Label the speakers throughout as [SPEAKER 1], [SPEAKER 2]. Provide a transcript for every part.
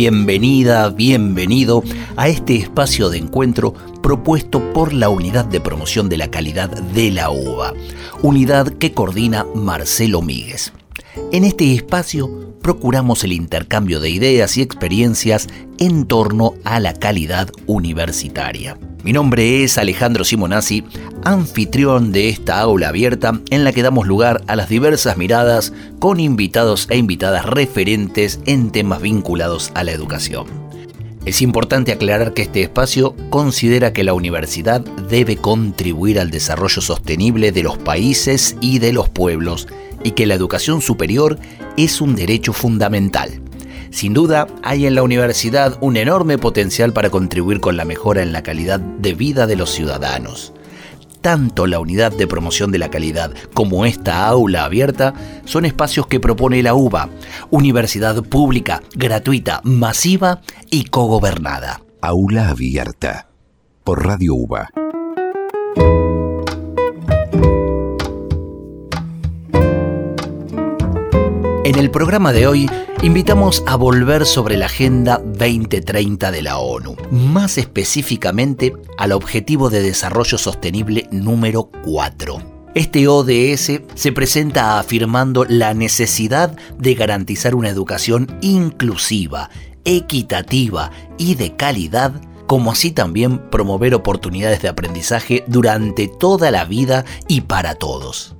[SPEAKER 1] bienvenida, bienvenido a este espacio de encuentro propuesto por la Unidad de Promoción de la Calidad de la UBA, unidad que coordina Marcelo Míguez. En este espacio procuramos el intercambio de ideas y experiencias en torno a la calidad universitaria. Mi nombre es Alejandro Simonazzi, anfitrión de esta aula abierta en la que damos lugar a las diversas miradas con invitados e invitadas referentes en temas vinculados a la educación. Es importante aclarar que este espacio considera que la universidad debe contribuir al desarrollo sostenible de los países y de los pueblos y que la educación superior es un derecho fundamental. Sin duda, hay en la universidad un enorme potencial para contribuir con la mejora en la calidad de vida de los ciudadanos. Tanto la unidad de promoción de la calidad como esta aula abierta son espacios que propone la UBA, universidad pública, gratuita, masiva y cogobernada.
[SPEAKER 2] Aula abierta por Radio UBA.
[SPEAKER 1] En el programa de hoy invitamos a volver sobre la Agenda 2030 de la ONU, más específicamente al Objetivo de Desarrollo Sostenible número 4. Este ODS se presenta afirmando la necesidad de garantizar una educación inclusiva, equitativa y de calidad, como así también promover oportunidades de aprendizaje durante toda la vida y para todos.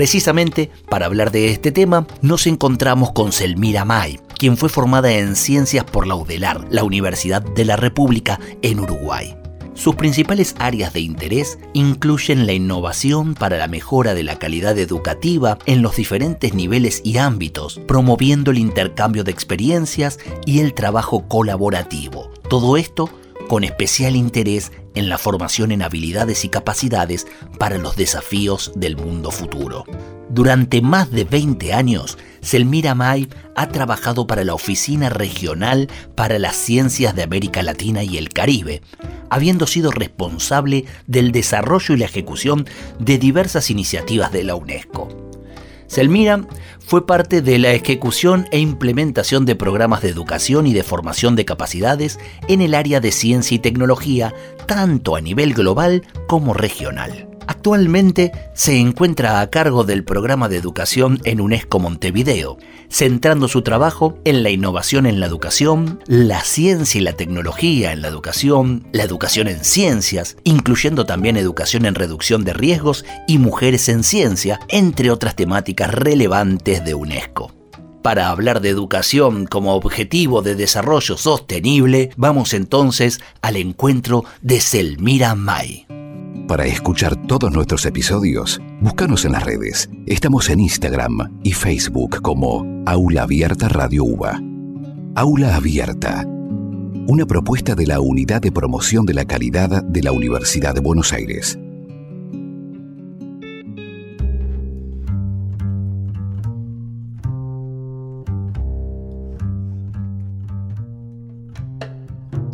[SPEAKER 1] Precisamente para hablar de este tema nos encontramos con Selmira May, quien fue formada en ciencias por la UDELAR, la Universidad de la República en Uruguay. Sus principales áreas de interés incluyen la innovación para la mejora de la calidad educativa en los diferentes niveles y ámbitos, promoviendo el intercambio de experiencias y el trabajo colaborativo. Todo esto con especial interés en la formación en habilidades y capacidades para los desafíos del mundo futuro. Durante más de 20 años, Selmira May ha trabajado para la Oficina Regional para las Ciencias de América Latina y el Caribe, habiendo sido responsable del desarrollo y la ejecución de diversas iniciativas de la UNESCO. Selmira fue parte de la ejecución e implementación de programas de educación y de formación de capacidades en el área de ciencia y tecnología, tanto a nivel global como regional. Actualmente se encuentra a cargo del programa de educación en UNESCO Montevideo, centrando su trabajo en la innovación en la educación, la ciencia y la tecnología en la educación, la educación en ciencias, incluyendo también educación en reducción de riesgos y mujeres en ciencia, entre otras temáticas relevantes de UNESCO. Para hablar de educación como objetivo de desarrollo sostenible, vamos entonces al encuentro de Selmira May.
[SPEAKER 2] Para escuchar todos nuestros episodios, búscanos en las redes. Estamos en Instagram y Facebook como Aula Abierta Radio UBA. Aula Abierta. Una propuesta de la Unidad de Promoción de la Calidad de la Universidad de Buenos Aires.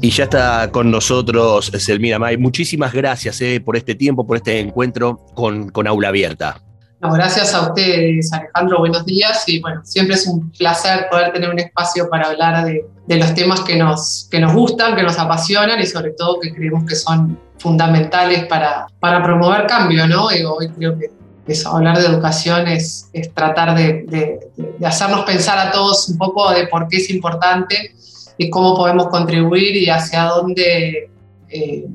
[SPEAKER 1] Y ya está con nosotros Selmira May. Muchísimas gracias eh, por este tiempo, por este encuentro con, con Aula Abierta.
[SPEAKER 3] gracias a ustedes, Alejandro. Buenos días. Y bueno, siempre es un placer poder tener un espacio para hablar de, de los temas que nos, que nos gustan, que nos apasionan y sobre todo que creemos que son fundamentales para, para promover cambio, ¿no? Y hoy creo que eso, hablar de educación es, es tratar de, de, de hacernos pensar a todos un poco de por qué es importante y cómo podemos contribuir y hacia dónde eh,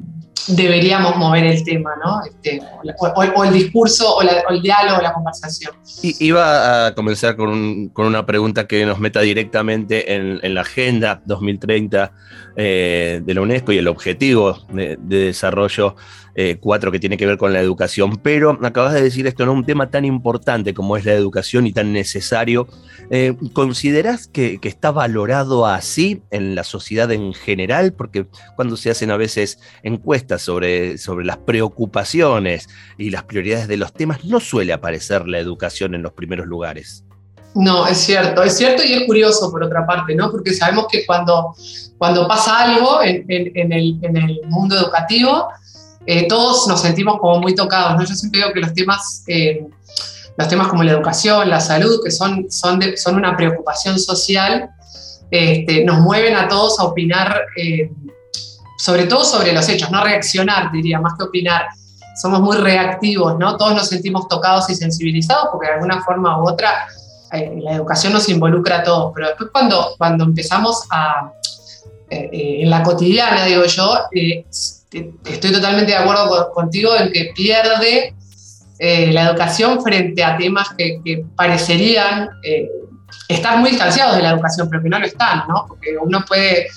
[SPEAKER 3] deberíamos mover el tema, ¿no? Este, o, el discurso, o, el diálogo, o la conversación.
[SPEAKER 4] Iba a comenzar con, una pregunta que nos meta directamente en, la Agenda 2030 eh, de la UNESCO y el objetivo de, desarrollo 4 eh, que tiene que ver con la educación. Pero acabas de decir esto, ¿no? Un tema tan importante como es la educación y tan necesario. Eh, ¿Considerás que, que está valorado así en la sociedad en general? Porque cuando se hacen a veces encuestas sobre, sobre las preocupaciones y las prioridades de los temas, no suele aparecer la educación en los primeros lugares.
[SPEAKER 3] No, es cierto, es cierto y es curioso por otra parte, ¿no? Porque sabemos que cuando, cuando pasa algo en, en, el, en el, mundo educativo, eh, todos nos sentimos como muy tocados, ¿no? Yo siempre digo que los temas, eh, los temas como la educación, la salud, que son, son, son una preocupación social, este, nos mueven a todos a opinar, eh, sobre todo sobre los hechos, no reaccionar, diría, más que opinar. Somos muy reactivos, ¿no? Todos nos sentimos tocados y sensibilizados porque de alguna forma u otra la educación nos involucra a todos, pero después cuando, cuando empezamos a, en la cotidiana, digo yo, estoy totalmente de acuerdo contigo en que pierde la educación frente a temas que, que parecerían estar muy distanciados de la educación, pero que no lo están, ¿no? Porque uno puede,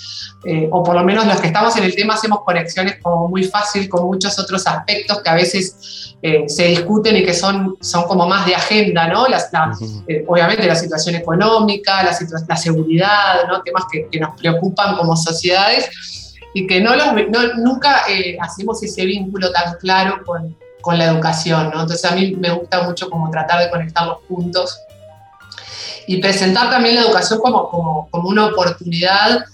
[SPEAKER 3] eh, o por lo menos los que estamos en el tema, hacemos conexiones como muy fácil con muchos otros aspectos que a veces eh, se discuten y que son, son como más de agenda, ¿no? Eh, obviamente la situación económica, la, la seguridad, ¿no? Temas que, que, nos preocupan como sociedades y que no, los, nunca hacemos ese vínculo tan claro con, con la educación, ¿no? Entonces a mí me gusta mucho como tratar de conectar los puntos y presentar también la educación como, como, como una oportunidad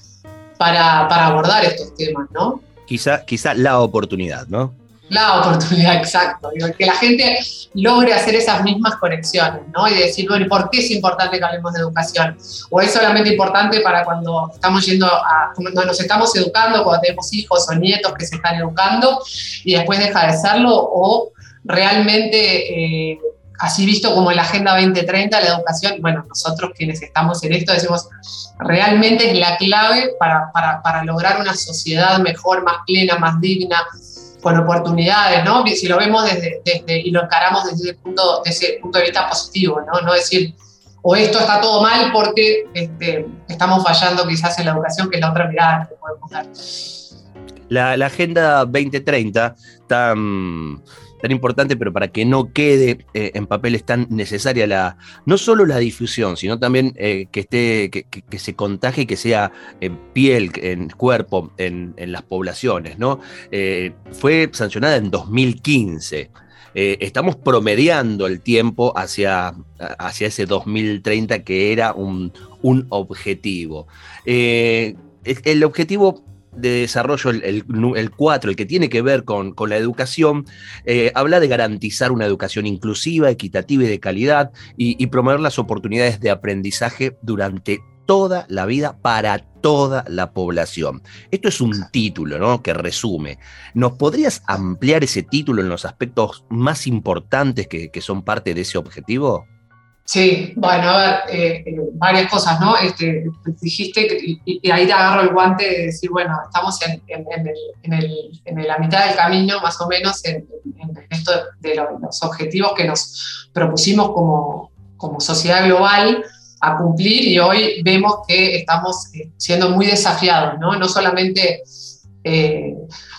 [SPEAKER 3] para, para, abordar estos temas, ¿no?
[SPEAKER 4] Quizá, quizá la oportunidad, ¿no?
[SPEAKER 3] La oportunidad, exacto. Que la gente logre hacer esas mismas conexiones, ¿no? Y decir, bueno, ¿por qué es importante que hablemos de educación? ¿O es solamente importante para cuando estamos yendo a, cuando nos estamos educando, cuando tenemos hijos o nietos que se están educando y después deja de serlo? ¿O realmente... Eh, así visto como en la Agenda 2030, la educación, bueno, nosotros quienes estamos en esto decimos, realmente es la clave para, para, para lograr una sociedad mejor, más plena, más digna, con oportunidades, ¿no? Si lo vemos desde, y lo encaramos desde, el punto, desde ese punto de vista positivo, ¿no? No decir, o esto está todo mal porque este, estamos fallando quizás en la educación, que es la otra mirada que podemos dar.
[SPEAKER 4] La, la Agenda 2030 está tan importante, pero para que no quede eh, en papel es tan necesaria la, no solo la difusión, sino también eh, que esté, que, se contagie, que sea en piel, en cuerpo, en, las poblaciones, ¿no? Eh, fue sancionada en 2015. estamos promediando el tiempo hacia, hacia ese 2030 que era un, un objetivo. el objetivo de desarrollo, el, el, 4, el que tiene que ver con, con la educación, eh, habla de garantizar una educación inclusiva, equitativa y de calidad y, promover las oportunidades de aprendizaje durante toda la vida para toda la población. Esto es un título ¿no? que resume. ¿Nos podrías ampliar ese título en los aspectos más importantes que, que son parte de ese objetivo?
[SPEAKER 3] Sí, bueno, a ver, eh, eh, varias cosas, ¿no? Este, dijiste, y, ahí te agarro el guante de decir, bueno, estamos en, la mitad del camino, más o menos, en, esto de los objetivos que nos propusimos como, como sociedad global a cumplir y hoy vemos que estamos eh, siendo muy desafiados, ¿no? No solamente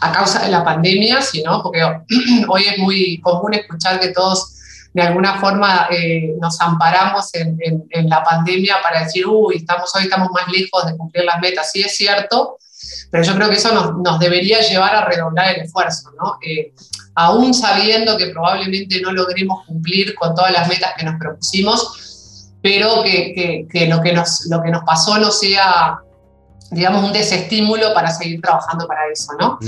[SPEAKER 3] a causa de la pandemia, sino porque hoy es muy común escuchar que todos de alguna forma eh, nos amparamos en, la pandemia para decir, uy, estamos, hoy estamos más lejos de cumplir las metas. Sí es cierto, pero yo creo que eso nos, debería llevar a redoblar el esfuerzo, ¿no? Eh, aún sabiendo que probablemente no logremos cumplir con todas las metas que nos propusimos, pero que, lo, que nos, lo que nos pasó no sea digamos, un desestímulo para seguir trabajando para eso, ¿no?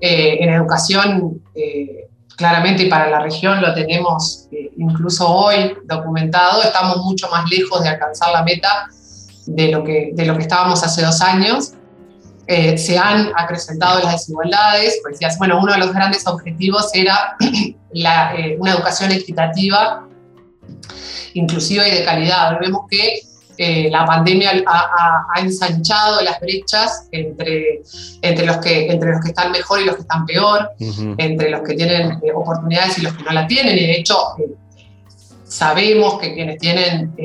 [SPEAKER 3] Eh, en educación, claramente y para la región lo tenemos eh, incluso hoy documentado, estamos mucho más lejos de alcanzar la meta de lo que, de lo que estábamos hace dos años. Eh, se han acrecentado las desigualdades, pues bueno, uno de los grandes objetivos era la, eh, una educación equitativa, inclusiva y de calidad. Vemos que eh, la pandemia ha, ensanchado las brechas entre, entre, los que, entre los que están mejor y los que están peor, entre los que tienen eh, oportunidades y los que no la tienen. Y de hecho, eh, sabemos que quienes tienen,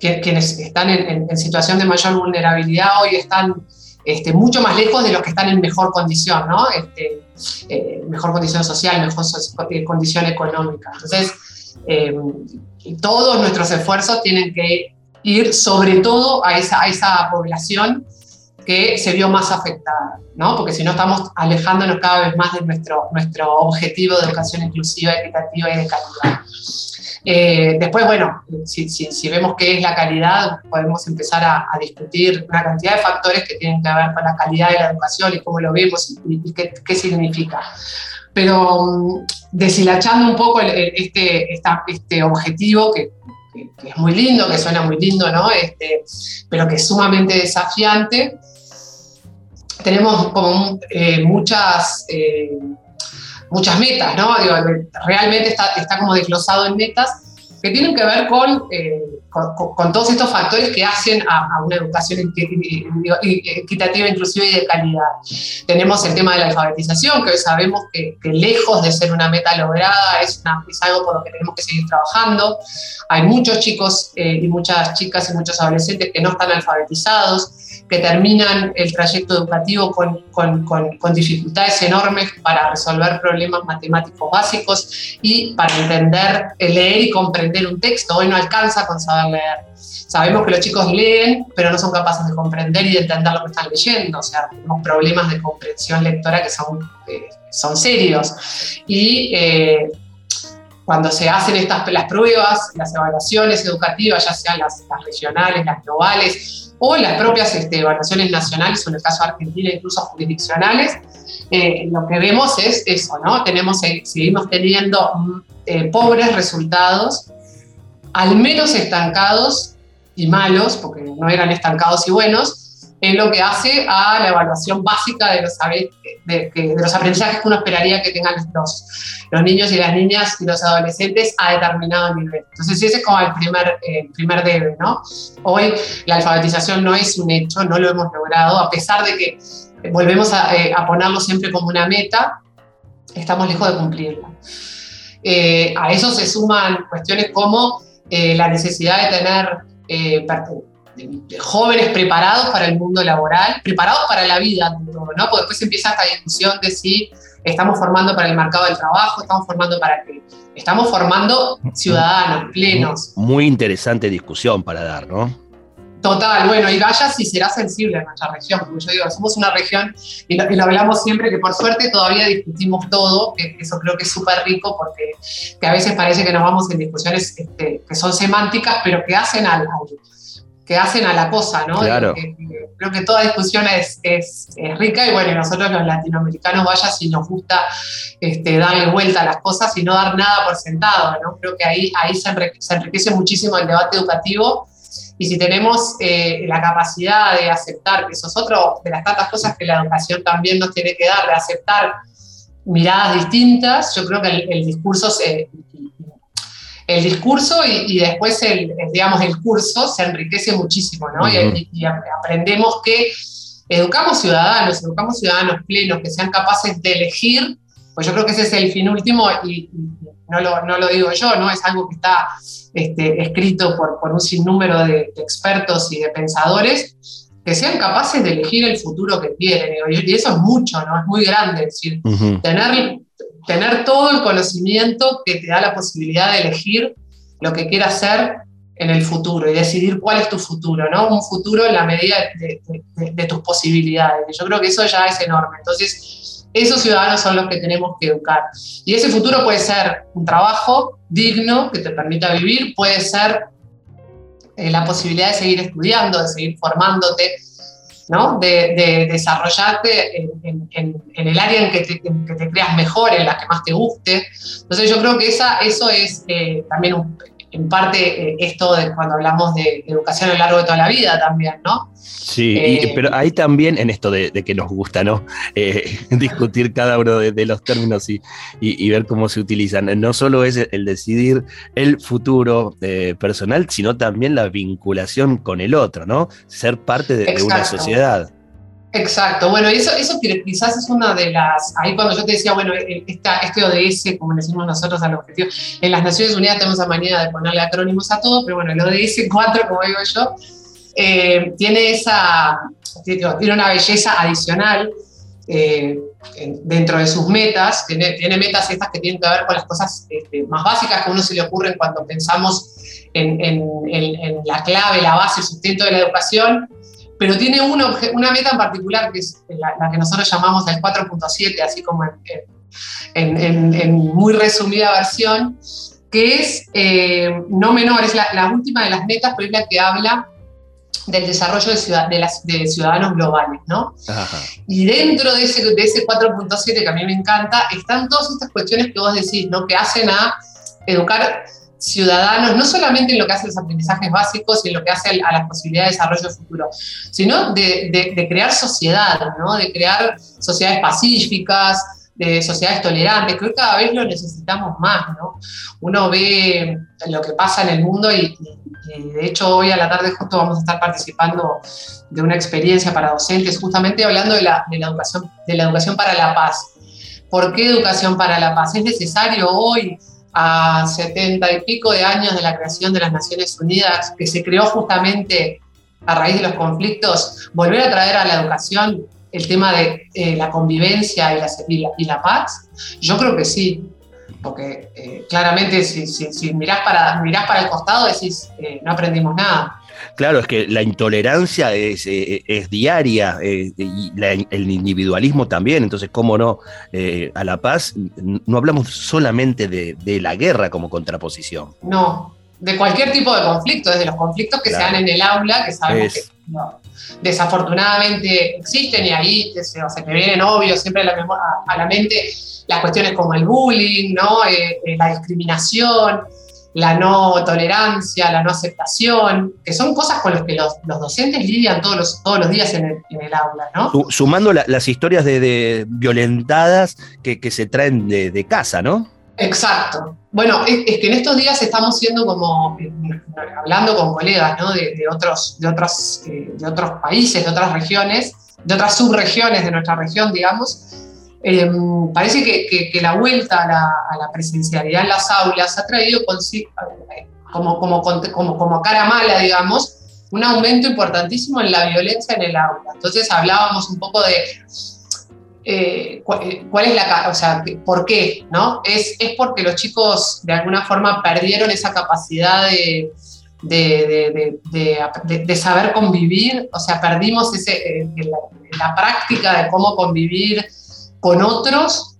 [SPEAKER 3] que, quienes están en, situación de mayor vulnerabilidad hoy están este, mucho más lejos de los que están en mejor condición, ¿no? Este, mejor condición social, mejor condición económica. Entonces, todos nuestros esfuerzos tienen que ir sobre todo a esa, a esa población que se vio más afectada, ¿no? porque si no estamos alejándonos cada vez más de nuestro, nuestro objetivo de educación inclusiva, equitativa y de calidad. Eh, después, bueno, si, si, vemos qué es la calidad, podemos empezar a, discutir una cantidad de factores que tienen que ver con la calidad de la educación y cómo lo vemos y, qué, qué, significa. Pero mm, deshilachando un poco este, este objetivo que que, es muy lindo, que suena muy lindo, ¿no? Este, pero que es sumamente desafiante. Tenemos como eh, muchas, eh, muchas metas, ¿no? realmente está, está como desglosado en metas que tienen que ver con, eh, con, todos estos factores que hacen a, una educación equitativa, inclusiva y de calidad. Tenemos el tema de la alfabetización, que hoy sabemos que, lejos de ser una meta lograda, es, es, algo por lo que tenemos que seguir trabajando. Hay muchos chicos eh, y muchas chicas y muchos adolescentes que no están alfabetizados, que terminan el trayecto educativo con, con, con, dificultades enormes para resolver problemas matemáticos básicos y para entender, leer y comprender un texto. Hoy no alcanza con saber leer. Sabemos que los chicos leen, pero no son capaces de comprender y de entender lo que están leyendo. O sea, tenemos problemas de comprensión lectora que son, eh, son serios. Y eh, cuando se hacen estas, las pruebas, las evaluaciones educativas, ya sean las regionales, las globales, o las propias este, evaluaciones nacionales, o en el caso de Argentina incluso jurisdiccionales, eh, lo que vemos es eso, ¿no? Tenemos, eh, seguimos teniendo mm, eh, pobres resultados, al menos estancados y malos, porque no eran estancados y buenos, en lo que hace a la evaluación básica de los, aprendizajes que uno esperaría que tengan los, niños y las niñas y los adolescentes a determinado nivel. Entonces ese es como el primer, eh, debe, ¿no? Hoy la alfabetización no es un hecho, no lo hemos logrado, a pesar de que volvemos a, eh, ponerlo siempre como una meta, estamos lejos de cumplirla. Eh, a eso se suman cuestiones como la necesidad de tener jóvenes preparados para el mundo laboral, preparados para la vida, ¿no? Porque después empieza esta discusión de si estamos formando para el mercado del trabajo, estamos formando para qué. Estamos formando ciudadanos plenos.
[SPEAKER 4] Muy interesante discusión para dar, ¿no?
[SPEAKER 3] Total, bueno, y vaya si será sensible en nuestra región, porque yo digo, somos una región, y lo, hablamos siempre, que por suerte todavía discutimos todo, que eso creo que es súper rico, porque que a veces parece que nos vamos en discusiones este, que son semánticas, pero que hacen al, que hacen a la cosa, ¿no?
[SPEAKER 4] Claro.
[SPEAKER 3] creo que toda discusión es, es, rica y bueno, nosotros los latinoamericanos, vaya si nos gusta este, darle vuelta a las cosas y no dar nada por sentado, ¿no? Creo que ahí, ahí se, enriquece, muchísimo el debate educativo y si tenemos eh, la capacidad de aceptar, que eso es otro de las tantas cosas que la educación también nos tiene que dar, de aceptar miradas distintas, yo creo que el, el discurso se, el discurso y, después el, digamos, el curso se enriquece muchísimo, ¿no? y, aprendemos que educamos ciudadanos, educamos ciudadanos plenos, que sean capaces de elegir, pues yo creo que ese es el fin último y, no, lo, digo yo, ¿no? Es algo que está este, escrito por, por, un sinnúmero de, expertos y de pensadores, que sean capaces de elegir el futuro que quieren. Y eso es mucho, ¿no? Es muy grande. Es decir, tener tener todo el conocimiento que te da la posibilidad de elegir lo que quieras hacer en el futuro y decidir cuál es tu futuro, ¿no? Un futuro en la medida de, tus posibilidades. Yo creo que eso ya es enorme. Entonces, esos ciudadanos son los que tenemos que educar. Y ese futuro puede ser un trabajo digno que te permita vivir, puede ser eh, la posibilidad de seguir estudiando, de seguir formándote, de, desarrollarte en, el área en que, te, creas mejor, en la que más te guste. Entonces yo creo que esa, eso es eh, también en parte eh, esto de cuando hablamos de educación a lo largo de toda la vida también, ¿no?
[SPEAKER 4] Sí, eh, pero ahí también en esto de, que nos gusta, ¿no? Eh, discutir cada uno de, los términos y, y, ver cómo se utilizan. No solo es el decidir el futuro personal, sino también la vinculación con el otro, ¿no? Ser parte de una sociedad.
[SPEAKER 3] Exacto, bueno, eso, eso quizás es una de las, ahí cuando yo te decía, bueno, e, esta, este ODS, como le decimos nosotros al objetivo, en las Naciones Unidas tenemos la manía de ponerle acrónimos a todo, pero bueno, el ODS 4, como digo yo, eh, tiene esa, tiene una belleza adicional eh, dentro de sus metas, tiene, tiene, metas estas que tienen que ver con las cosas este, más básicas que a uno se le ocurren cuando pensamos en, en, en la clave, la base, el sustento de la educación, pero tiene una, una meta en particular que es la, que nosotros llamamos el 4.7, así como en, muy resumida versión, que es eh, no menor, es la, última de las metas, pero es la que habla del desarrollo de, las, de ciudadanos globales, ¿no? Y dentro de ese, de ese 4.7 que a mí me encanta, están todas estas cuestiones que vos decís, ¿no? Que hacen a educar ciudadanos, no solamente en lo que hace los aprendizajes básicos y en lo que hace a las posibilidades de desarrollo futuro, sino de, crear sociedad, ¿no? de crear sociedades pacíficas, de sociedades tolerantes. Creo que cada vez lo necesitamos más. ¿no? Uno ve lo que pasa en el mundo y, de hecho hoy a la tarde justo vamos a estar participando de una experiencia para docentes, justamente hablando de la, de la educación, de la educación para la paz. ¿Por qué educación para la paz? Es necesario hoy a setenta y pico de años de la creación de las Naciones Unidas, que se creó justamente a raíz de los conflictos, volver a traer a la educación el tema de eh, la convivencia y la, paz? Yo creo que sí, porque eh, claramente si, si, mirás, para, mirás para el costado decís, eh, no aprendimos nada.
[SPEAKER 4] Claro, es que la intolerancia es, eh, diaria eh, y el individualismo también, entonces, ¿cómo no? Eh, a la paz no hablamos solamente de, la guerra como contraposición.
[SPEAKER 3] No, de cualquier tipo de conflicto, desde los conflictos que se dan en el aula, que sabemos que desafortunadamente existen y ahí se, me vienen obvios siempre a la, a la, mente las cuestiones como el bullying, ¿no? la discriminación, la no tolerancia, la no aceptación, que son cosas con las que los, docentes lidian todos los, todos los días en el, aula, ¿no?
[SPEAKER 4] Sumando las historias de, violentadas que, se traen de, casa, ¿no?
[SPEAKER 3] Exacto. Bueno, es, que en estos días estamos siendo como, eh, hablando con colegas ¿no? de, otros, de, otros, eh, de otros países, de otras regiones, de otras subregiones de nuestra región, digamos, Em, parece que, la vuelta a la, presencialidad en las aulas ha traído como, como, como, cara mala, digamos, un aumento importantísimo en la violencia en el aula. Entonces hablábamos un poco de eh, eh, cuál es la, o sea, por qué, ¿no? Es, es porque los chicos de alguna forma perdieron esa capacidad de, de, saber convivir, o sea, perdimos ese, eh, la, práctica de cómo convivir con otros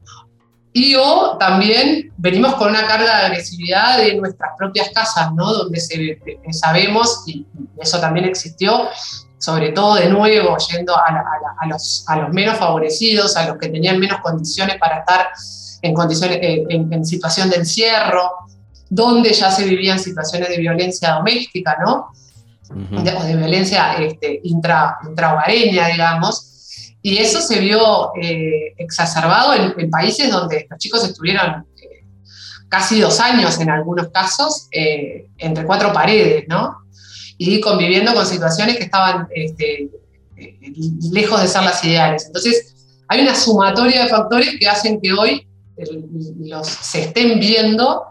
[SPEAKER 3] y o también venimos con una carga de agresividad de nuestras propias casas, ¿no? Donde se, sabemos, y eso también existió, sobre todo de nuevo yendo a, los, a, los, menos favorecidos, a los que tenían menos condiciones para estar en, condiciones, eh, en, situación de encierro, donde ya se vivían situaciones de violencia doméstica, ¿no? o de, violencia este, intra, intrahogareña, digamos, y eso se vio eh, exacerbado en, países donde los chicos estuvieron eh, casi dos años en algunos casos eh, entre cuatro paredes, ¿no? Y conviviendo con situaciones que estaban este, lejos de ser las ideales. Entonces, hay una sumatoria de factores que hacen que hoy se estén viendo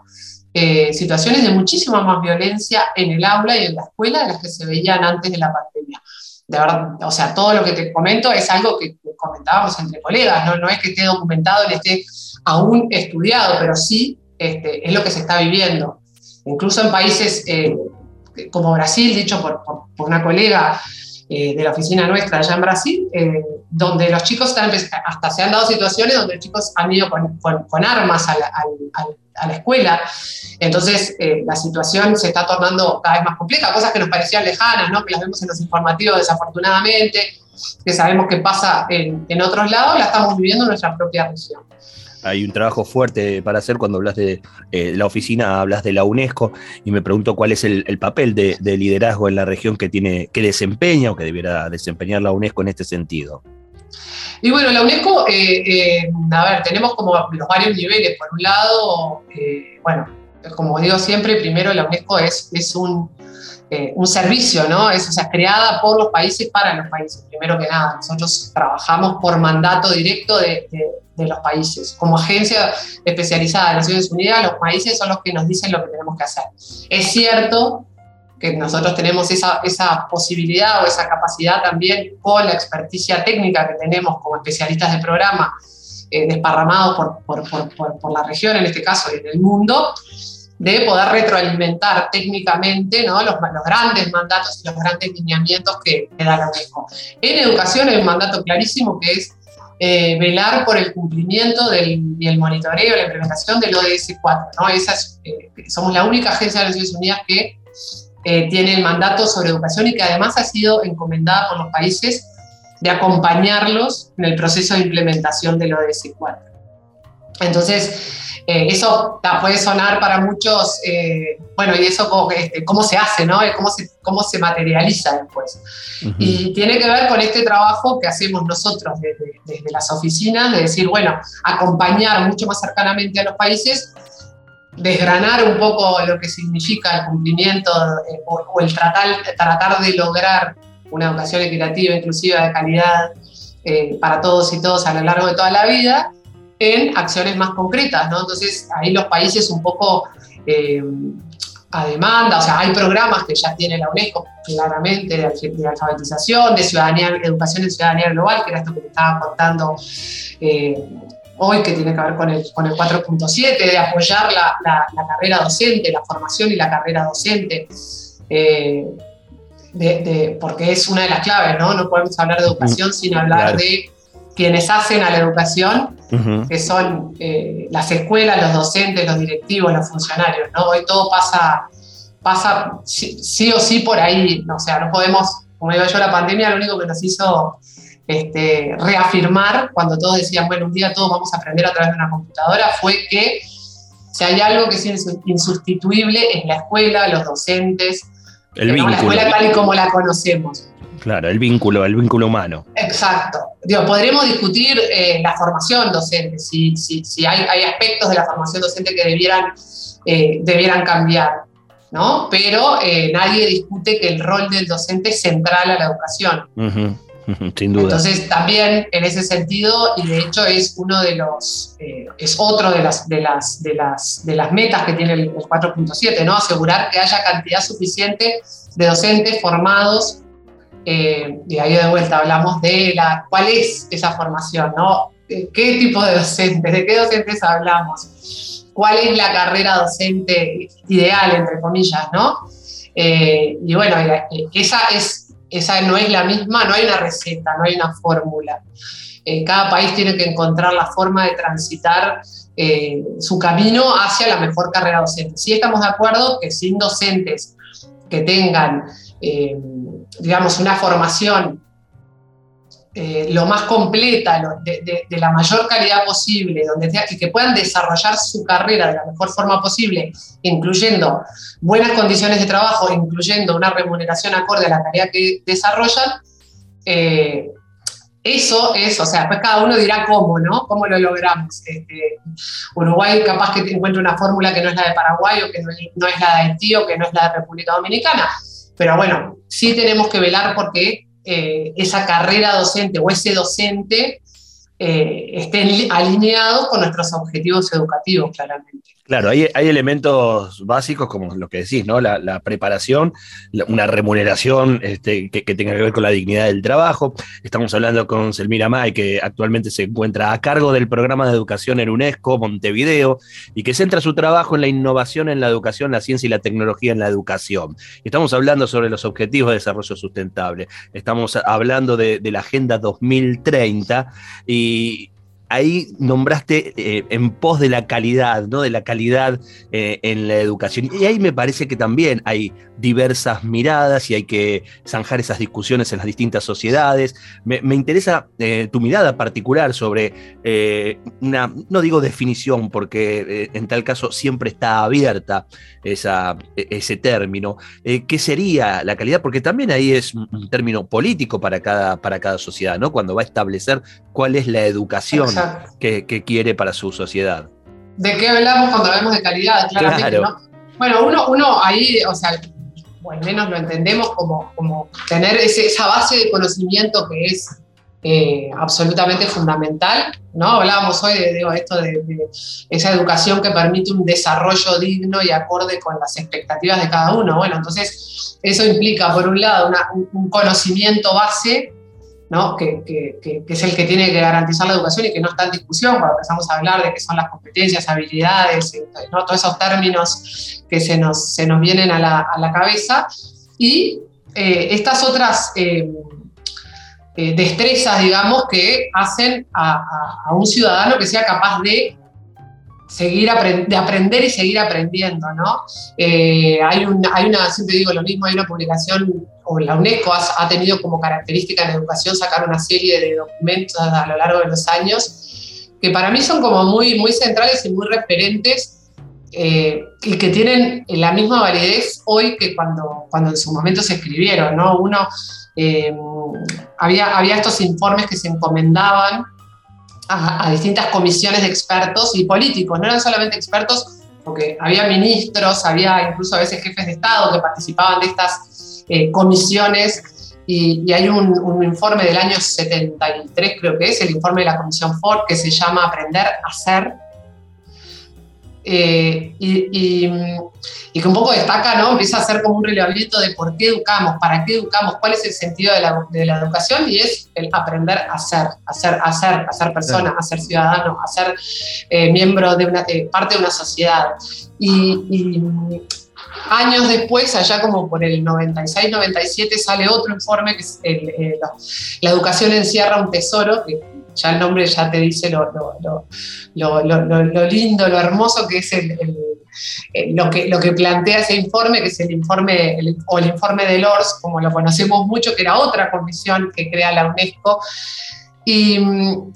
[SPEAKER 3] situaciones de muchísima más violencia en el aula y en la escuela de las que se veían antes de la pandemia o sea, todo lo que te comento es algo que comentábamos entre colegas, no, no es que esté documentado ni esté aún estudiado, pero sí este, es lo que se está viviendo. Incluso en países eh, como Brasil, dicho por, por, una colega eh, de la oficina nuestra allá en Brasil, eh, donde los chicos hasta se han dado situaciones donde los chicos han ido con, armas a la, a la, escuela. Entonces, la situación se está tornando cada vez más compleja, cosas que nos parecían lejanas, ¿no? que las vemos en los informativos desafortunadamente, que sabemos que pasa en, otros lados, la estamos viviendo en nuestra propia región.
[SPEAKER 4] hay un trabajo fuerte para hacer cuando hablas de eh, la oficina, hablas de la UNESCO y me pregunto cuál es el, papel de, liderazgo en la región que tiene, que desempeña o que debiera desempeñar la UNESCO en este sentido.
[SPEAKER 3] Y bueno, la UNESCO, eh, eh, a ver, tenemos como los varios niveles. Por un lado, bueno, como digo siempre, primero la UNESCO es, es un, un servicio, ¿no? Es, o sea, creada por los países para los países, primero que nada. Nosotros trabajamos por mandato directo de, de los países. Como agencia especializada de Naciones Unidas, los países son los que nos dicen lo que tenemos que hacer. Es cierto que nosotros tenemos esa, esa posibilidad o esa capacidad también con la experticia técnica que tenemos como especialistas de programa eh, desparramados por, por, por, por, la región, en este caso, y en el mundo, de poder retroalimentar técnicamente ¿no? los, los, grandes mandatos y los grandes lineamientos que, que da la UNESCO. En educación hay un mandato clarísimo que es eh, velar por el cumplimiento del, y el monitoreo, la implementación del ODS 4. ¿no? Esas, eh, somos la única agencia de las Naciones Unidas que eh, tiene el mandato sobre educación y que además ha sido encomendada por los países de acompañarlos en el proceso de implementación del ODS 4. Entonces, eh, eso puede sonar para muchos, eh, bueno, y eso cómo, este, cómo se hace, ¿no? Cómo se, cómo se materializa después. Y tiene que ver con este trabajo que hacemos nosotros desde, desde, las oficinas, de decir, bueno, acompañar mucho más cercanamente a los países, desgranar un poco lo que significa el cumplimiento eh, o, el tratar, tratar de lograr una educación equitativa, inclusiva, de calidad para todos y todos a lo largo de toda la vida en acciones más concretas, ¿no? Entonces, ahí los países un poco eh, a demanda, o sea, hay programas que ya tiene la UNESCO claramente de, alfabetización, de ciudadanía, educación de ciudadanía global, que era esto que me estaba contando eh, hoy, que tiene que ver con el, con el 4.7, de apoyar la, la, carrera docente, la formación y la carrera docente. Eh, de, porque es una de las claves, ¿no? No podemos hablar de educación sin hablar de quienes hacen a la educación, que son eh, las escuelas, los docentes, los directivos, los funcionarios. ¿no? Hoy todo pasa, pasa sí, o sí por ahí. O sea, no podemos, como digo yo, la pandemia lo único que nos hizo este, reafirmar cuando todos decían, bueno, un día todos vamos a aprender a través de una computadora, fue que si hay algo que es insustituible es la escuela, los docentes,
[SPEAKER 4] el vínculo. la
[SPEAKER 3] escuela tal y como la conocemos.
[SPEAKER 4] Claro, el vínculo, el vínculo humano.
[SPEAKER 3] Exacto. Digo, podremos discutir eh, la formación docente, si, si, si hay, hay, aspectos de la formación docente que debieran, eh, debieran cambiar, ¿no? Pero eh, nadie discute que el rol del docente es central a la educación.
[SPEAKER 4] Sin duda.
[SPEAKER 3] Entonces, también en ese sentido, y de hecho es uno de los, es otro de las, de, las, de, las, de las metas que tiene el 4.7, ¿no? Asegurar que haya cantidad suficiente de docentes formados eh, y ahí de vuelta hablamos de la, cuál es esa formación, ¿no? ¿Qué tipo de docentes? ¿De qué docentes hablamos? ¿Cuál es la carrera docente ideal, entre comillas, ¿no? Eh, y bueno, eh, esa, es, esa no es la misma, no hay una receta, no hay una fórmula. cada país tiene que encontrar la forma de transitar su camino hacia la mejor carrera docente. Sí estamos de acuerdo que sin docentes que tengan eh, digamos, una formación eh, lo más completa, de, la mayor calidad posible, donde y que puedan desarrollar su carrera de la mejor forma posible, incluyendo buenas condiciones de trabajo, incluyendo una remuneración acorde a la tarea que desarrollan, eh, eso es, o sea, pues cada uno dirá cómo, ¿no? ¿Cómo lo logramos? Este, Uruguay capaz que encuentre una fórmula que no es la de Paraguay o que no es, no es la de Haití o que no es la de República Dominicana pero bueno, sí tenemos que velar porque eh, esa carrera docente o ese docente eh, estén alineados con nuestros objetivos educativos, claramente.
[SPEAKER 4] Claro, hay, elementos básicos como lo que decís, ¿no? La, preparación, una remuneración este, que, tenga que ver con la dignidad del trabajo. Estamos hablando con Selmira May, que actualmente se encuentra a cargo del programa de educación en UNESCO, Montevideo, y que centra su trabajo en la innovación en la educación, la ciencia y la tecnología en la educación. Estamos hablando sobre los objetivos de desarrollo sustentable. Estamos hablando de, de la Agenda 2030 y ahí nombraste eh, en pos de la calidad, ¿no? De la calidad eh, en la educación. Y ahí me parece que también hay diversas miradas y hay que zanjar esas discusiones en las distintas sociedades. Me, interesa tu mirada particular sobre una, no digo definición, porque en tal caso siempre está abierta e, ese término. ¿Qué sería la calidad? Porque también ahí es un término político para cada, para cada sociedad, ¿no? Cuando va a establecer cuál es la educación que, quiere para su sociedad.
[SPEAKER 3] ¿De qué hablamos cuando hablamos de calidad? Claramente, ¿no? Bueno, uno, uno ahí, o sea, o al menos lo entendemos como, como tener esa base de conocimiento que es eh, absolutamente fundamental, ¿no? Hablábamos hoy de, esto de, esa educación que permite un desarrollo digno y acorde con las expectativas de cada uno. Bueno, entonces eso implica, por un lado, un conocimiento base que, es el que tiene que garantizar la educación y que no está en discusión cuando empezamos a hablar de qué son las competencias, habilidades, ¿no? todos esos términos que se nos, se nos vienen a la, cabeza. Y eh, estas otras eh, eh, destrezas, digamos, que hacen a, un ciudadano que sea capaz de seguir de aprender y seguir aprendiendo, ¿no? hay, hay una, siempre digo lo mismo, hay una publicación o la UNESCO ha, tenido como característica en educación sacar una serie de documentos a lo largo de los años que para mí son como muy, muy centrales y muy referentes eh, y que tienen la misma validez hoy que cuando, cuando en su momento se escribieron. ¿no? Uno, eh, había, había estos informes que se encomendaban a, distintas comisiones de expertos y políticos, no eran solamente expertos, porque había ministros, había incluso a veces jefes de Estado que participaban de estas eh, comisiones y, hay un, informe del año 73, creo que es, el informe de la Comisión Ford, que se llama Aprender a Ser. Eh, y, que un poco destaca, ¿no? empieza a ser como un relevamiento de por qué educamos, para qué educamos, cuál es el sentido de la, educación y es el aprender a ser, a ser, a ser, a ser persona, a ser ciudadano, a ser eh, miembro de una, parte de una sociedad. y, Años después, allá como por el 96-97, sale otro informe que es la, educación encierra un tesoro, que ya el nombre ya te dice lo, lindo, lo hermoso que es lo, que, lo que plantea ese informe, que es el informe, o el informe de LORS, como lo conocemos mucho, que era otra comisión que crea la UNESCO, y,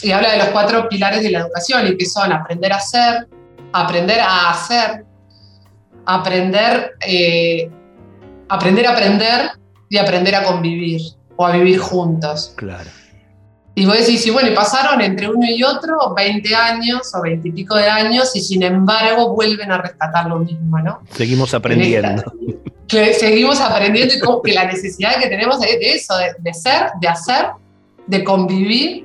[SPEAKER 3] y habla de los cuatro pilares de la educación, y que son aprender a ser, aprender a hacer, aprender, eh, aprender a aprender y aprender a convivir o a vivir juntos.
[SPEAKER 4] Claro.
[SPEAKER 3] Y vos decís, y bueno, y pasaron entre uno y otro 20 años o 20 y pico de años y sin embargo vuelven a rescatar lo mismo, ¿no?
[SPEAKER 4] Seguimos aprendiendo.
[SPEAKER 3] seguimos aprendiendo y como que la necesidad que tenemos de, eso, de ser, de hacer, de convivir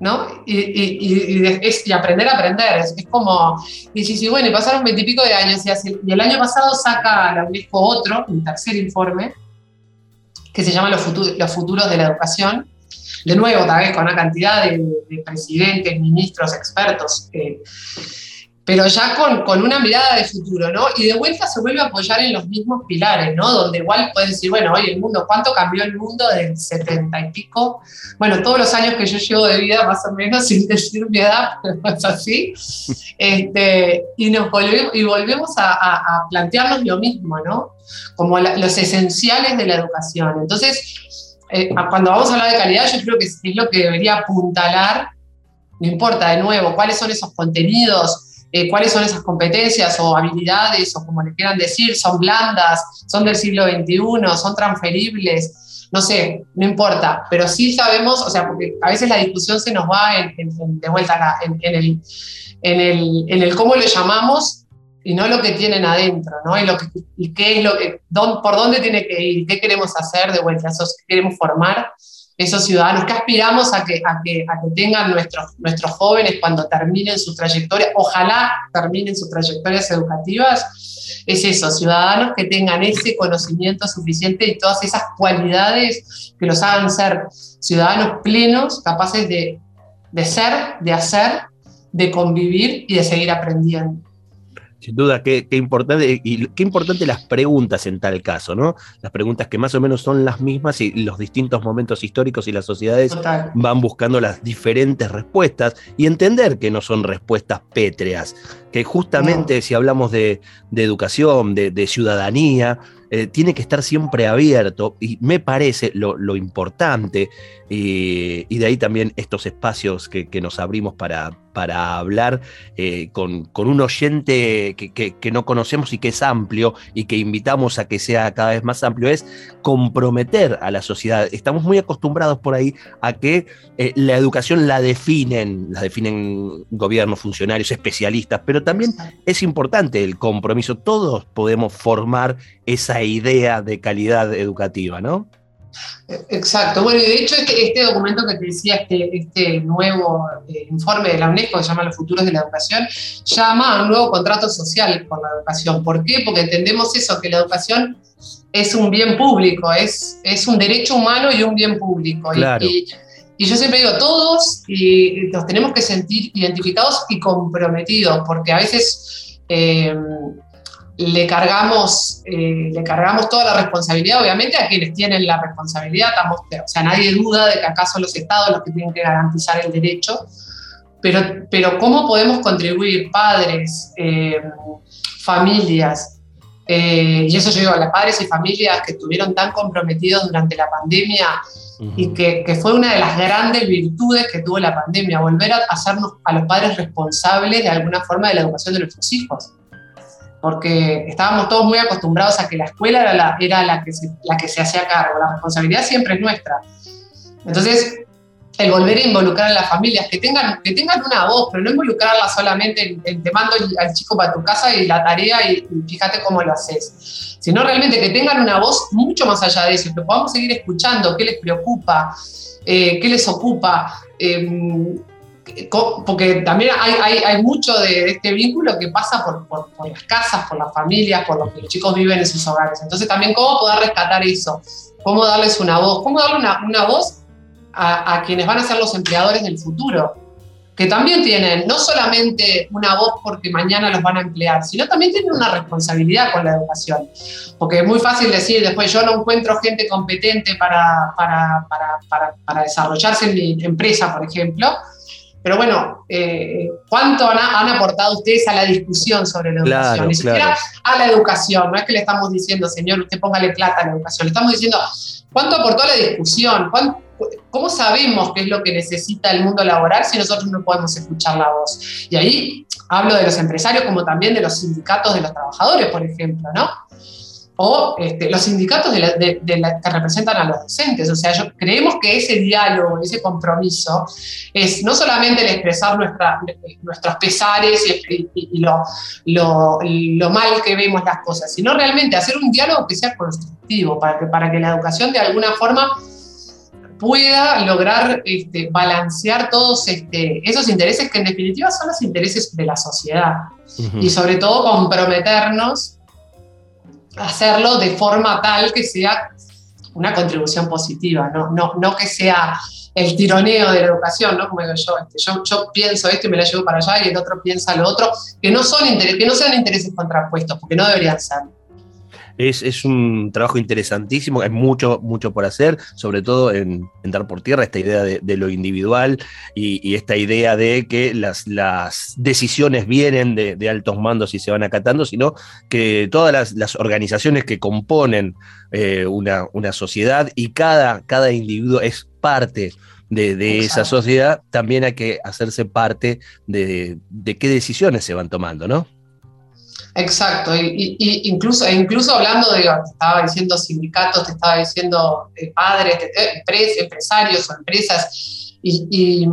[SPEAKER 3] ¿no? Y, y, aprender a aprender. Es, como, y si, bueno, y pasaron veintipico de años y, y, el año pasado saca la UNESCO otro, un tercer informe, que se llama Los, los futuros de la educación. De nuevo, tal vez con una cantidad de, presidentes, ministros, expertos. Eh, pero ya con, con, una mirada de futuro, ¿no? Y de vuelta se vuelve a apoyar en los mismos pilares, ¿no? Donde igual puedes decir, bueno, oye, el mundo, ¿cuánto cambió el mundo del setenta y pico? Bueno, todos los años que yo llevo de vida, más o menos, sin decir mi edad, pero es así. Este, y, nos volvemos, y volvemos a, a, plantearnos lo mismo, ¿no? Como los esenciales de la educación. Entonces, eh, cuando vamos a hablar de calidad, yo creo que es lo que debería apuntalar, no importa, de nuevo, cuáles son esos contenidos, eh, cuáles son esas competencias o habilidades o como le quieran decir, son blandas, son del siglo XXI, son transferibles, no sé, no importa, pero sí sabemos, o sea, porque a veces la discusión se nos va de vuelta acá, en, el, en, el, cómo lo llamamos y no lo que tienen adentro, ¿no? Y, lo que, y qué es lo que, por dónde tiene que ir, qué queremos hacer de vuelta, eso queremos formar esos ciudadanos que aspiramos a que, a que, a que tengan nuestros, nuestros jóvenes cuando terminen sus trayectorias, ojalá terminen sus trayectorias educativas, es eso, ciudadanos que tengan ese conocimiento suficiente y todas esas cualidades que los hagan ser ciudadanos plenos, capaces de, de ser, de hacer, de convivir y de seguir aprendiendo.
[SPEAKER 4] Sin duda, qué, importante, y qué importante las preguntas en tal caso, ¿no? Las preguntas que más o menos son las mismas y los distintos momentos históricos y las sociedades van buscando las diferentes respuestas y entender que no son respuestas pétreas, que justamente si hablamos de, educación, de, ciudadanía, eh, tiene que estar siempre abierto y me parece lo, importante y, de ahí también estos espacios que, nos abrimos para, para hablar eh, con, un oyente que, no conocemos y que es amplio y que invitamos a que sea cada vez más amplio, es comprometer a la sociedad. Estamos muy acostumbrados por ahí a que eh, la educación la definen, la definen gobiernos, funcionarios, especialistas, pero también es importante el compromiso. Todos podemos formar esa idea de calidad educativa, ¿no?
[SPEAKER 3] Exacto. Bueno, y de hecho este, este documento que te decía, este, este nuevo eh, informe de la UNESCO que se llama Los futuros de la educación, llama a un nuevo contrato social por la educación. ¿Por qué? Porque entendemos eso, que la educación es un bien público, es, es un derecho humano y un bien público. Y, yo siempre digo, todos y nos tenemos que sentir identificados y comprometidos, porque a veces... Eh, le cargamos, eh, le cargamos toda la responsabilidad, obviamente, a quienes tienen la responsabilidad. Estamos, o sea, nadie duda de que acaso los estados los que tienen que garantizar el derecho, pero, pero ¿cómo podemos contribuir padres, eh, familias? Eh, y eso yo digo, las padres y familias que estuvieron tan comprometidos durante la pandemia y que, que, fue una de las grandes virtudes que tuvo la pandemia, volver a hacernos a los padres responsables de alguna forma de la educación de nuestros hijos porque estábamos todos muy acostumbrados a que la escuela era la, era la, que, se, la que se hacía cargo, la responsabilidad siempre es nuestra. Entonces, el volver a involucrar a las familias, que tengan, que tengan una voz, pero no involucrarla solamente en, te mando al chico para tu casa y la tarea y, fíjate cómo lo haces, sino realmente que tengan una voz mucho más allá de eso, que podamos seguir escuchando qué les preocupa, eh, qué les ocupa. Eh, porque también hay, hay, mucho de este vínculo que pasa por, por, las casas, por las familias, por lo que los chicos viven en sus hogares. Entonces también cómo poder rescatar eso, cómo darles una voz, cómo darle una, una voz a, a, quienes van a ser los empleadores del futuro, que también tienen no solamente una voz porque mañana los van a emplear, sino también tienen una responsabilidad con la educación. Porque es muy fácil decir, después yo no encuentro gente competente para, para, para, para desarrollarse en mi empresa, por ejemplo, pero bueno, eh, ¿cuánto han, aportado ustedes a la discusión sobre la educación? Ni siquiera a la educación, no es que le estamos diciendo, señor, usted póngale plata a la educación, le estamos diciendo, ¿cuánto aportó a la discusión? ¿Cómo sabemos qué es lo que necesita el mundo laboral si nosotros no podemos escuchar la voz? Y ahí hablo de los empresarios como también de los sindicatos de los trabajadores, por ejemplo, ¿no? o este, los sindicatos de que representan a los docentes. O sea, yo, creemos que ese diálogo, ese compromiso, es no solamente el expresar nuestra, nuestros pesares y, lo, lo, mal que vemos las cosas, sino realmente hacer un diálogo que sea constructivo, para que, para que la educación de alguna forma pueda lograr este, balancear todos este, esos intereses que en definitiva son los intereses de la sociedad. Y sobre todo comprometernos hacerlo de forma tal que sea una contribución positiva, no, no, no que sea el tironeo de la educación, ¿no? Como digo yo, este, yo, yo, pienso esto y me la llevo para allá y el otro piensa lo otro, que no, son que no sean intereses contrapuestos, porque no deberían ser.
[SPEAKER 4] Es, un trabajo interesantísimo, hay mucho, mucho por hacer, sobre todo en, dar por tierra esta idea de, lo individual y, esta idea de que las, decisiones vienen de, altos mandos y se van acatando, sino que todas las, organizaciones que componen eh, una, sociedad y cada, cada individuo es parte de, esa sociedad, también hay que hacerse parte de, de qué decisiones se van tomando, ¿no?
[SPEAKER 3] Exacto, y, incluso, e incluso hablando de, te estaba diciendo sindicatos, te estaba diciendo eh, padres, empresarios o empresas, y,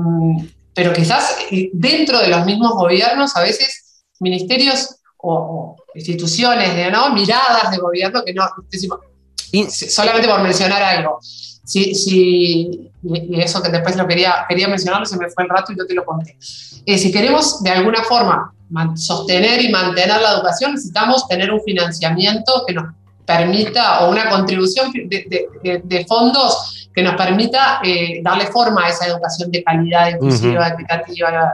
[SPEAKER 3] pero quizás eh, dentro de los mismos gobiernos a veces ministerios o, instituciones, de, ¿no? miradas de gobierno que no, solamente por mencionar algo. Si, si, y eso que después lo quería, quería mencionarlo, se me fue el rato y yo te lo conté. Eh, si queremos de alguna forma sostener y mantener la educación, necesitamos tener un financiamiento que nos permita, o una contribución de, fondos que nos permita eh, darle forma a esa educación de calidad, inclusiva, equitativa.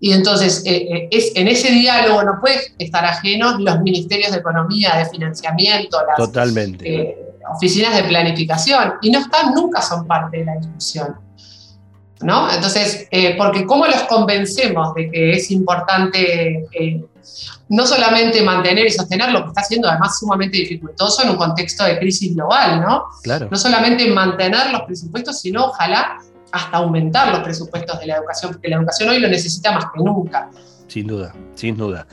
[SPEAKER 3] Y entonces, eh, eh, es, en ese diálogo no pueden estar ajenos los ministerios de economía, de financiamiento, las
[SPEAKER 4] Totalmente.
[SPEAKER 3] oficinas de planificación, y no están, nunca son parte de la discusión. ¿No? Entonces, porque ¿cómo los convencemos de que es importante no solamente mantener y sostener lo que está siendo además sumamente dificultoso en un contexto de crisis global, ¿no?
[SPEAKER 4] Claro.
[SPEAKER 3] No solamente mantener los presupuestos, sino ojalá hasta aumentar los presupuestos de la educación, porque la educación hoy lo necesita más que nunca.
[SPEAKER 4] Sin duda, sin duda.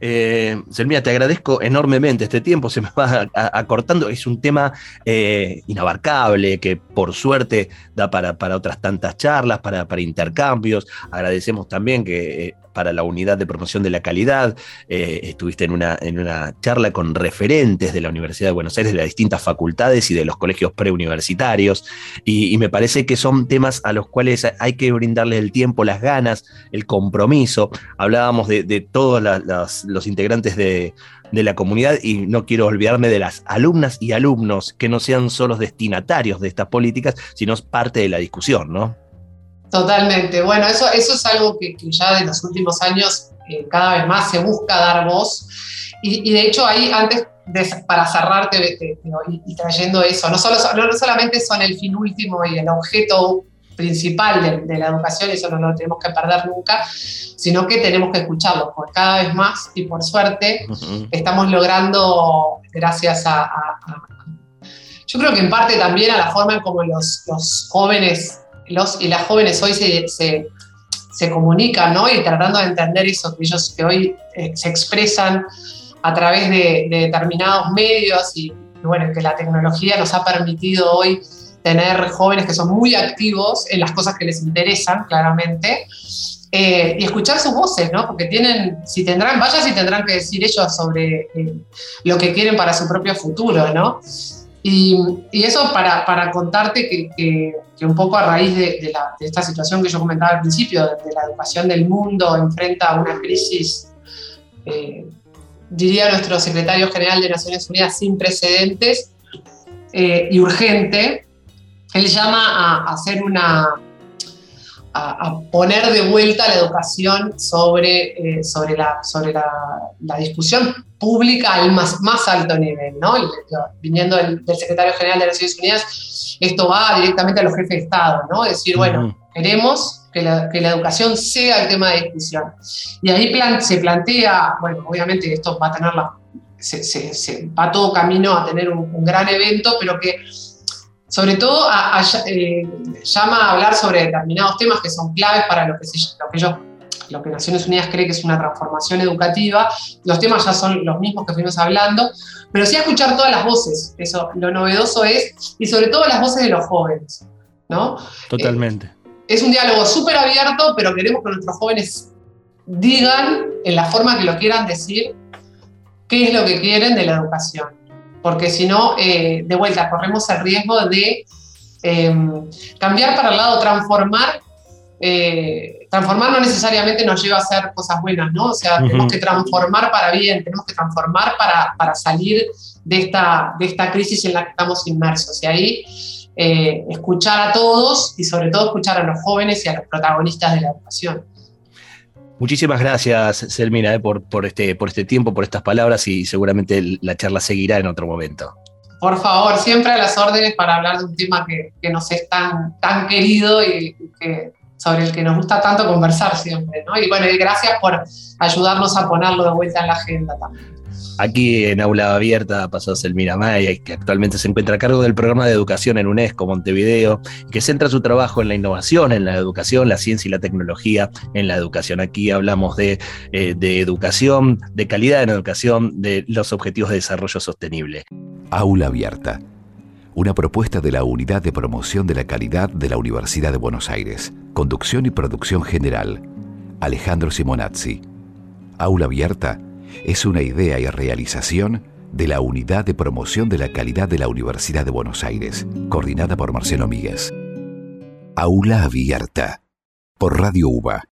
[SPEAKER 4] Eh, te agradezco enormemente. Este tiempo se me va acortando. Es un tema eh, inabarcable que por suerte da para, para otras tantas charlas, para, para intercambios. Agradecemos también que eh, para la unidad de promoción de la calidad. Eh, estuviste en una, en una charla con referentes de la Universidad de Buenos Aires, de las distintas facultades y de los colegios preuniversitarios. Y, me parece que son temas a los cuales hay que brindarle el tiempo, las ganas, el compromiso. Hablábamos de, todos los integrantes de, de la comunidad y no quiero olvidarme de las alumnas y alumnos que no sean solo destinatarios de estas políticas, sino parte de la discusión, ¿no?
[SPEAKER 3] Totalmente. Bueno, eso, eso es algo que, ya de los últimos años eh, cada vez más se busca dar voz. Y, de hecho ahí, antes, para cerrarte y, trayendo eso, no, solo, no, solamente son el fin último y el objeto principal de, la educación, eso no lo tenemos que perder nunca, sino que tenemos que escucharlo, porque cada vez más, y por suerte, estamos logrando, gracias a, Yo creo que en parte también a la forma en cómo los, los jóvenes y las jóvenes hoy se, se, comunican, ¿no? Y tratando de entender eso, que ellos que hoy eh, se expresan a través de, determinados medios y, bueno, que la tecnología nos ha permitido hoy tener jóvenes que son muy activos en las cosas que les interesan, claramente, eh, y escuchar sus voces, ¿no? Porque tienen, si tendrán, vaya si tendrán que decir ellos sobre eh, lo que quieren para su propio futuro, ¿no? Y, eso para, para contarte que, que, un poco a raíz de, la, de, esta situación que yo comentaba al principio, de, la educación del mundo enfrenta una crisis, eh, diría nuestro secretario general de Naciones Unidas, sin precedentes eh, y urgente, él llama a, hacer una, a, poner de vuelta la educación sobre, eh, sobre, la, sobre la, la, discusión pública al más, más alto nivel, ¿no? Viniendo del, secretario general de Naciones Unidas, esto va directamente a los jefes de Estado, ¿no? Decir, bueno, queremos que la, que la, educación sea el tema de discusión. Y ahí se plantea, bueno, obviamente esto va a tener la, se, se, va todo camino a tener un, gran evento, pero que sobre todo eh, llama a hablar sobre determinados temas que son claves para lo que, lo que ellos lo que Naciones Unidas cree que es una transformación educativa. Los temas ya son los mismos que fuimos hablando, pero sí a escuchar todas las voces. Eso, lo novedoso es, y sobre todo las voces de los jóvenes, ¿no?
[SPEAKER 4] Totalmente. Eh,
[SPEAKER 3] es un diálogo súper abierto, pero queremos que nuestros jóvenes digan, en la forma que lo quieran decir, qué es lo que quieren de la educación. Porque si no, eh, de vuelta, corremos el riesgo de eh, cambiar para el lado, transformar eh, transformar no necesariamente nos lleva a hacer cosas buenas, ¿no? O sea, tenemos que transformar para bien, tenemos que transformar para, para, salir de esta, de esta crisis en la que estamos inmersos. Y ahí escuchar a todos y sobre todo escuchar a los jóvenes y a los protagonistas de la educación.
[SPEAKER 4] Muchísimas gracias, Selmina, eh, por, este, por este tiempo, por estas palabras y seguramente la charla seguirá en otro momento.
[SPEAKER 3] Por favor, siempre a las órdenes para hablar de un tema que, nos es tan, querido y sobre el que nos gusta tanto conversar siempre, ¿no? Y bueno, gracias por ayudarnos a ponerlo de vuelta en la agenda también.
[SPEAKER 4] Aquí en Aula Abierta pasó Selmira May, que actualmente se encuentra a cargo del programa de educación en UNESCO Montevideo, que centra su trabajo en la innovación, en la educación, la ciencia y la tecnología en la educación. Aquí hablamos de, eh, de educación, de calidad en educación, de los objetivos de desarrollo sostenible.
[SPEAKER 2] Aula Abierta, una propuesta de la Unidad de Promoción de la Calidad de la Universidad de Buenos Aires. Conducción y producción general, Alejandro Simonazzi. Aula Abierta es una idea y realización de la Unidad de Promoción de la Calidad de la Universidad de Buenos Aires, coordinada por Marcelo Míguez. Aula Abierta, por Radio UBA